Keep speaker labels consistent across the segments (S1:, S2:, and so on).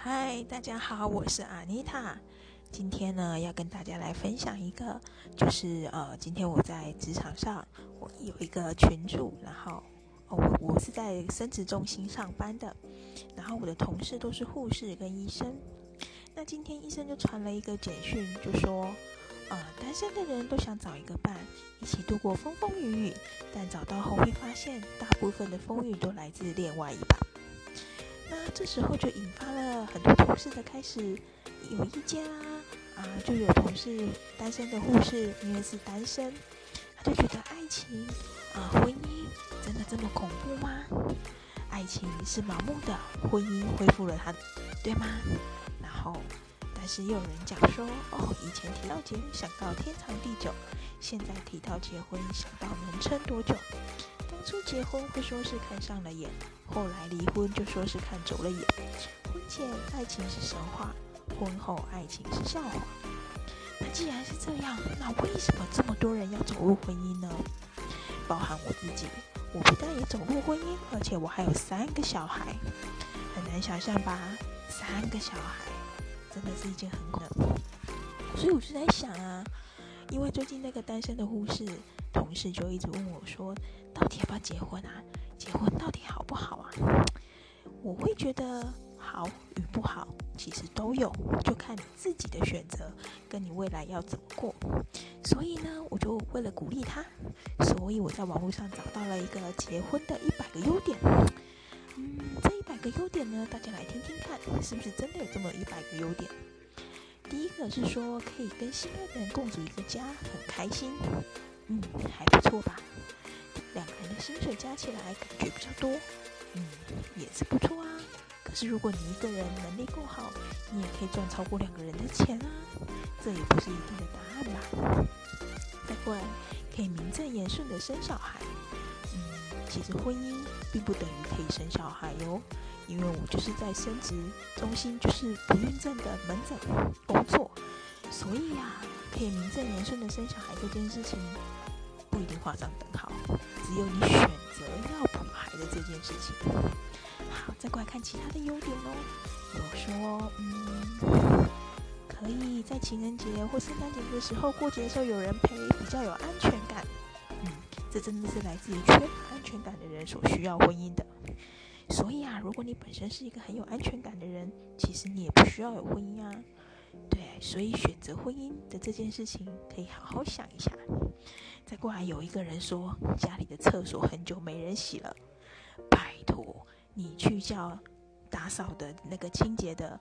S1: 嗨，大家好，我是阿妮塔。今天呢，要跟大家来分享一个，就是呃，今天我在职场上，我有一个群主，然后哦，我我是在生殖中心上班的，然后我的同事都是护士跟医生。那今天医生就传了一个简讯，就说，呃，单身的人都想找一个伴，一起度过风风雨雨，但找到后会发现，大部分的风雨都来自另外一半。这时候就引发了很多同事的开始有意见啊啊，就有同事单身的护士，因为是单身，他就觉得爱情啊婚姻真的这么恐怖吗？爱情是盲目的，婚姻恢复了它，对吗？然后，但是又有人讲说，哦，以前提到结婚想到天长地久，现在提到结婚想到能撑多久。当初结婚会说是看上了眼，后来离婚就说是看走了眼。婚前爱情是神话，婚后爱情是笑话。那既然是这样，那为什么这么多人要走入婚姻呢？包含我自己，我不但也走入婚姻，而且我还有三个小孩，很难想象吧？三个小孩真的是一件很困难。所以我就在想啊，因为最近那个单身的护士同事就一直问我说。到底要不要结婚啊？结婚到底好不好啊？我会觉得好与不好其实都有，就看你自己的选择，跟你未来要怎么过。所以呢，我就为了鼓励他，所以我在网络上找到了一个结婚的一百个优点。嗯，这一百个优点呢，大家来听听看，是不是真的有这么一百个优点？第一个是说可以跟心爱的人共组一个家，很开心。嗯，还不错吧？两个人的薪水加起来感觉比较多，嗯，也是不错啊。可是如果你一个人能力够好，你也可以赚超过两个人的钱啊，这也不是一定的答案吧。再过来，可以名正言顺的生小孩，嗯，其实婚姻并不等于可以生小孩哟，因为我就是在生殖中心，就是不孕症的门诊工作，所以呀，可以名正言顺的生小孩这件事情。不一定画上等号，只有你选择要不孩的这件事情。好，再过来看其他的优点哦。有说，嗯，可以在情人节或圣诞节的时候过节的时候有人陪，比较有安全感。嗯，这真的是来自于缺乏安全感的人所需要婚姻的。所以啊，如果你本身是一个很有安全感的人，其实你也不需要有婚姻啊。对，所以选择婚姻的这件事情，可以好好想一下。再过来，有一个人说家里的厕所很久没人洗了，拜托你去叫打扫的那个清洁的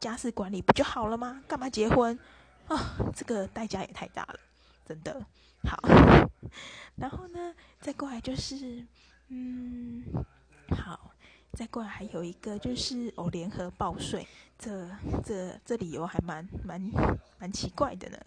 S1: 家事管理不就好了吗？干嘛结婚啊？这个代价也太大了，真的。好，然后呢，再过来就是，嗯，好，再过来还有一个就是哦，联合报税，这这这理由还蛮蛮蛮奇怪的呢。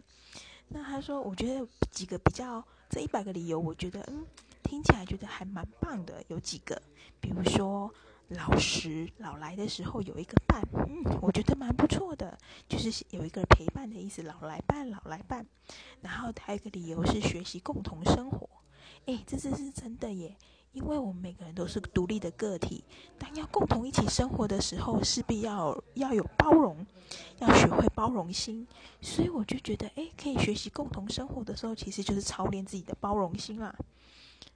S1: 那他说，我觉得几个比较这一百个理由，我觉得嗯，听起来觉得还蛮棒的。有几个，比如说老实老来的时候有一个伴，嗯，我觉得蛮不错的，就是有一个陪伴的意思，老来伴，老来伴。然后还有一个理由是学习共同生活，诶，这这是真的耶。因为我们每个人都是独立的个体，当要共同一起生活的时候，势必要要有包容，要学会包容心。所以我就觉得，哎，可以学习共同生活的时候，其实就是操练自己的包容心啦。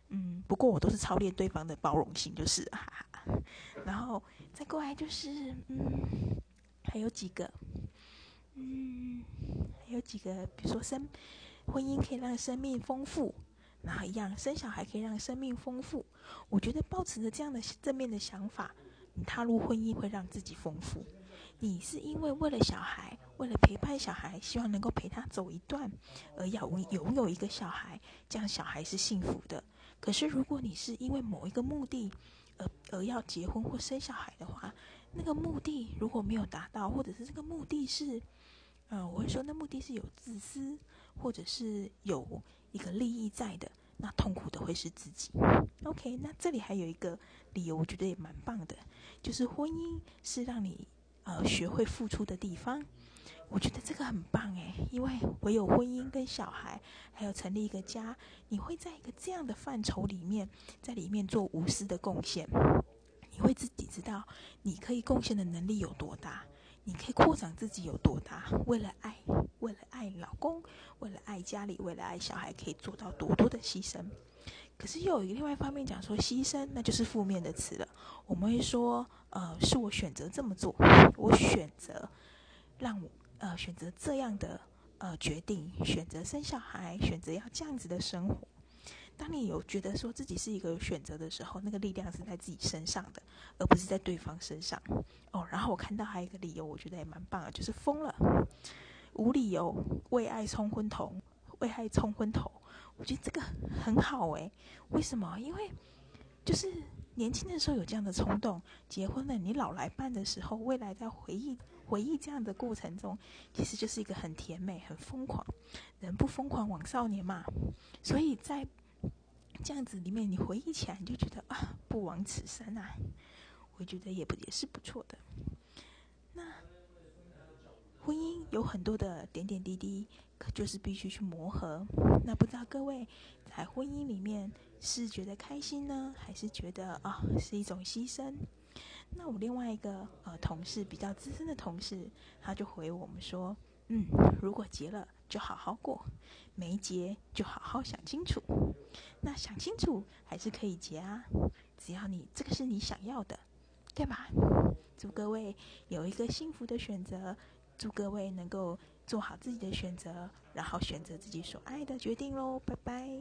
S1: 嗯，不过我都是操练对方的包容心，就是，哈哈。然后再过来就是，嗯，还有几个，嗯，还有几个，比如说生婚姻可以让生命丰富。然后一样，生小孩可以让生命丰富。我觉得保持着这样的正面的想法，你踏入婚姻会让自己丰富。你是因为为了小孩，为了陪伴小孩，希望能够陪他走一段，而要拥有一个小孩，这样小孩是幸福的。可是如果你是因为某一个目的，而而要结婚或生小孩的话，那个目的如果没有达到，或者是这个目的是，嗯，我会说那目的是有自私，或者是有。一个利益在的，那痛苦的会是自己。OK，那这里还有一个理由，我觉得也蛮棒的，就是婚姻是让你呃学会付出的地方。我觉得这个很棒诶，因为唯有婚姻跟小孩，还有成立一个家，你会在一个这样的范畴里面，在里面做无私的贡献。你会自己知道你可以贡献的能力有多大，你可以扩展自己有多大。为了爱，为了爱老公，为了爱家里，为了爱小孩，可以做到多多的牺牲。可是又有一另外一方面讲说，牺牲那就是负面的词了。我们会说，呃，是我选择这么做，我选择让我呃选择这样的呃决定，选择生小孩，选择要这样子的生活。当你有觉得说自己是一个有选择的时候，那个力量是在自己身上的，而不是在对方身上。哦，然后我看到还有一个理由，我觉得也蛮棒的，就是疯了，无理由为爱冲昏头，为爱冲昏头。我觉得这个很好诶，为什么？因为就是年轻的时候有这样的冲动，结婚了，你老来伴的时候，未来在回忆回忆这样的过程中，其实就是一个很甜美、很疯狂。人不疯狂枉少年嘛，所以在这样子里面，你回忆起来，你就觉得啊，不枉此生啊。我觉得也不也是不错的。那婚姻有很多的点点滴滴。就是必须去磨合。那不知道各位在婚姻里面是觉得开心呢，还是觉得啊是一种牺牲？那我另外一个呃同事比较资深的同事，他就回我们说：嗯，如果结了就好好过，没结就好好想清楚。那想清楚还是可以结啊，只要你这个是你想要的，对吧？祝各位有一个幸福的选择，祝各位能够。做好自己的选择，然后选择自己所爱的决定喽，拜拜。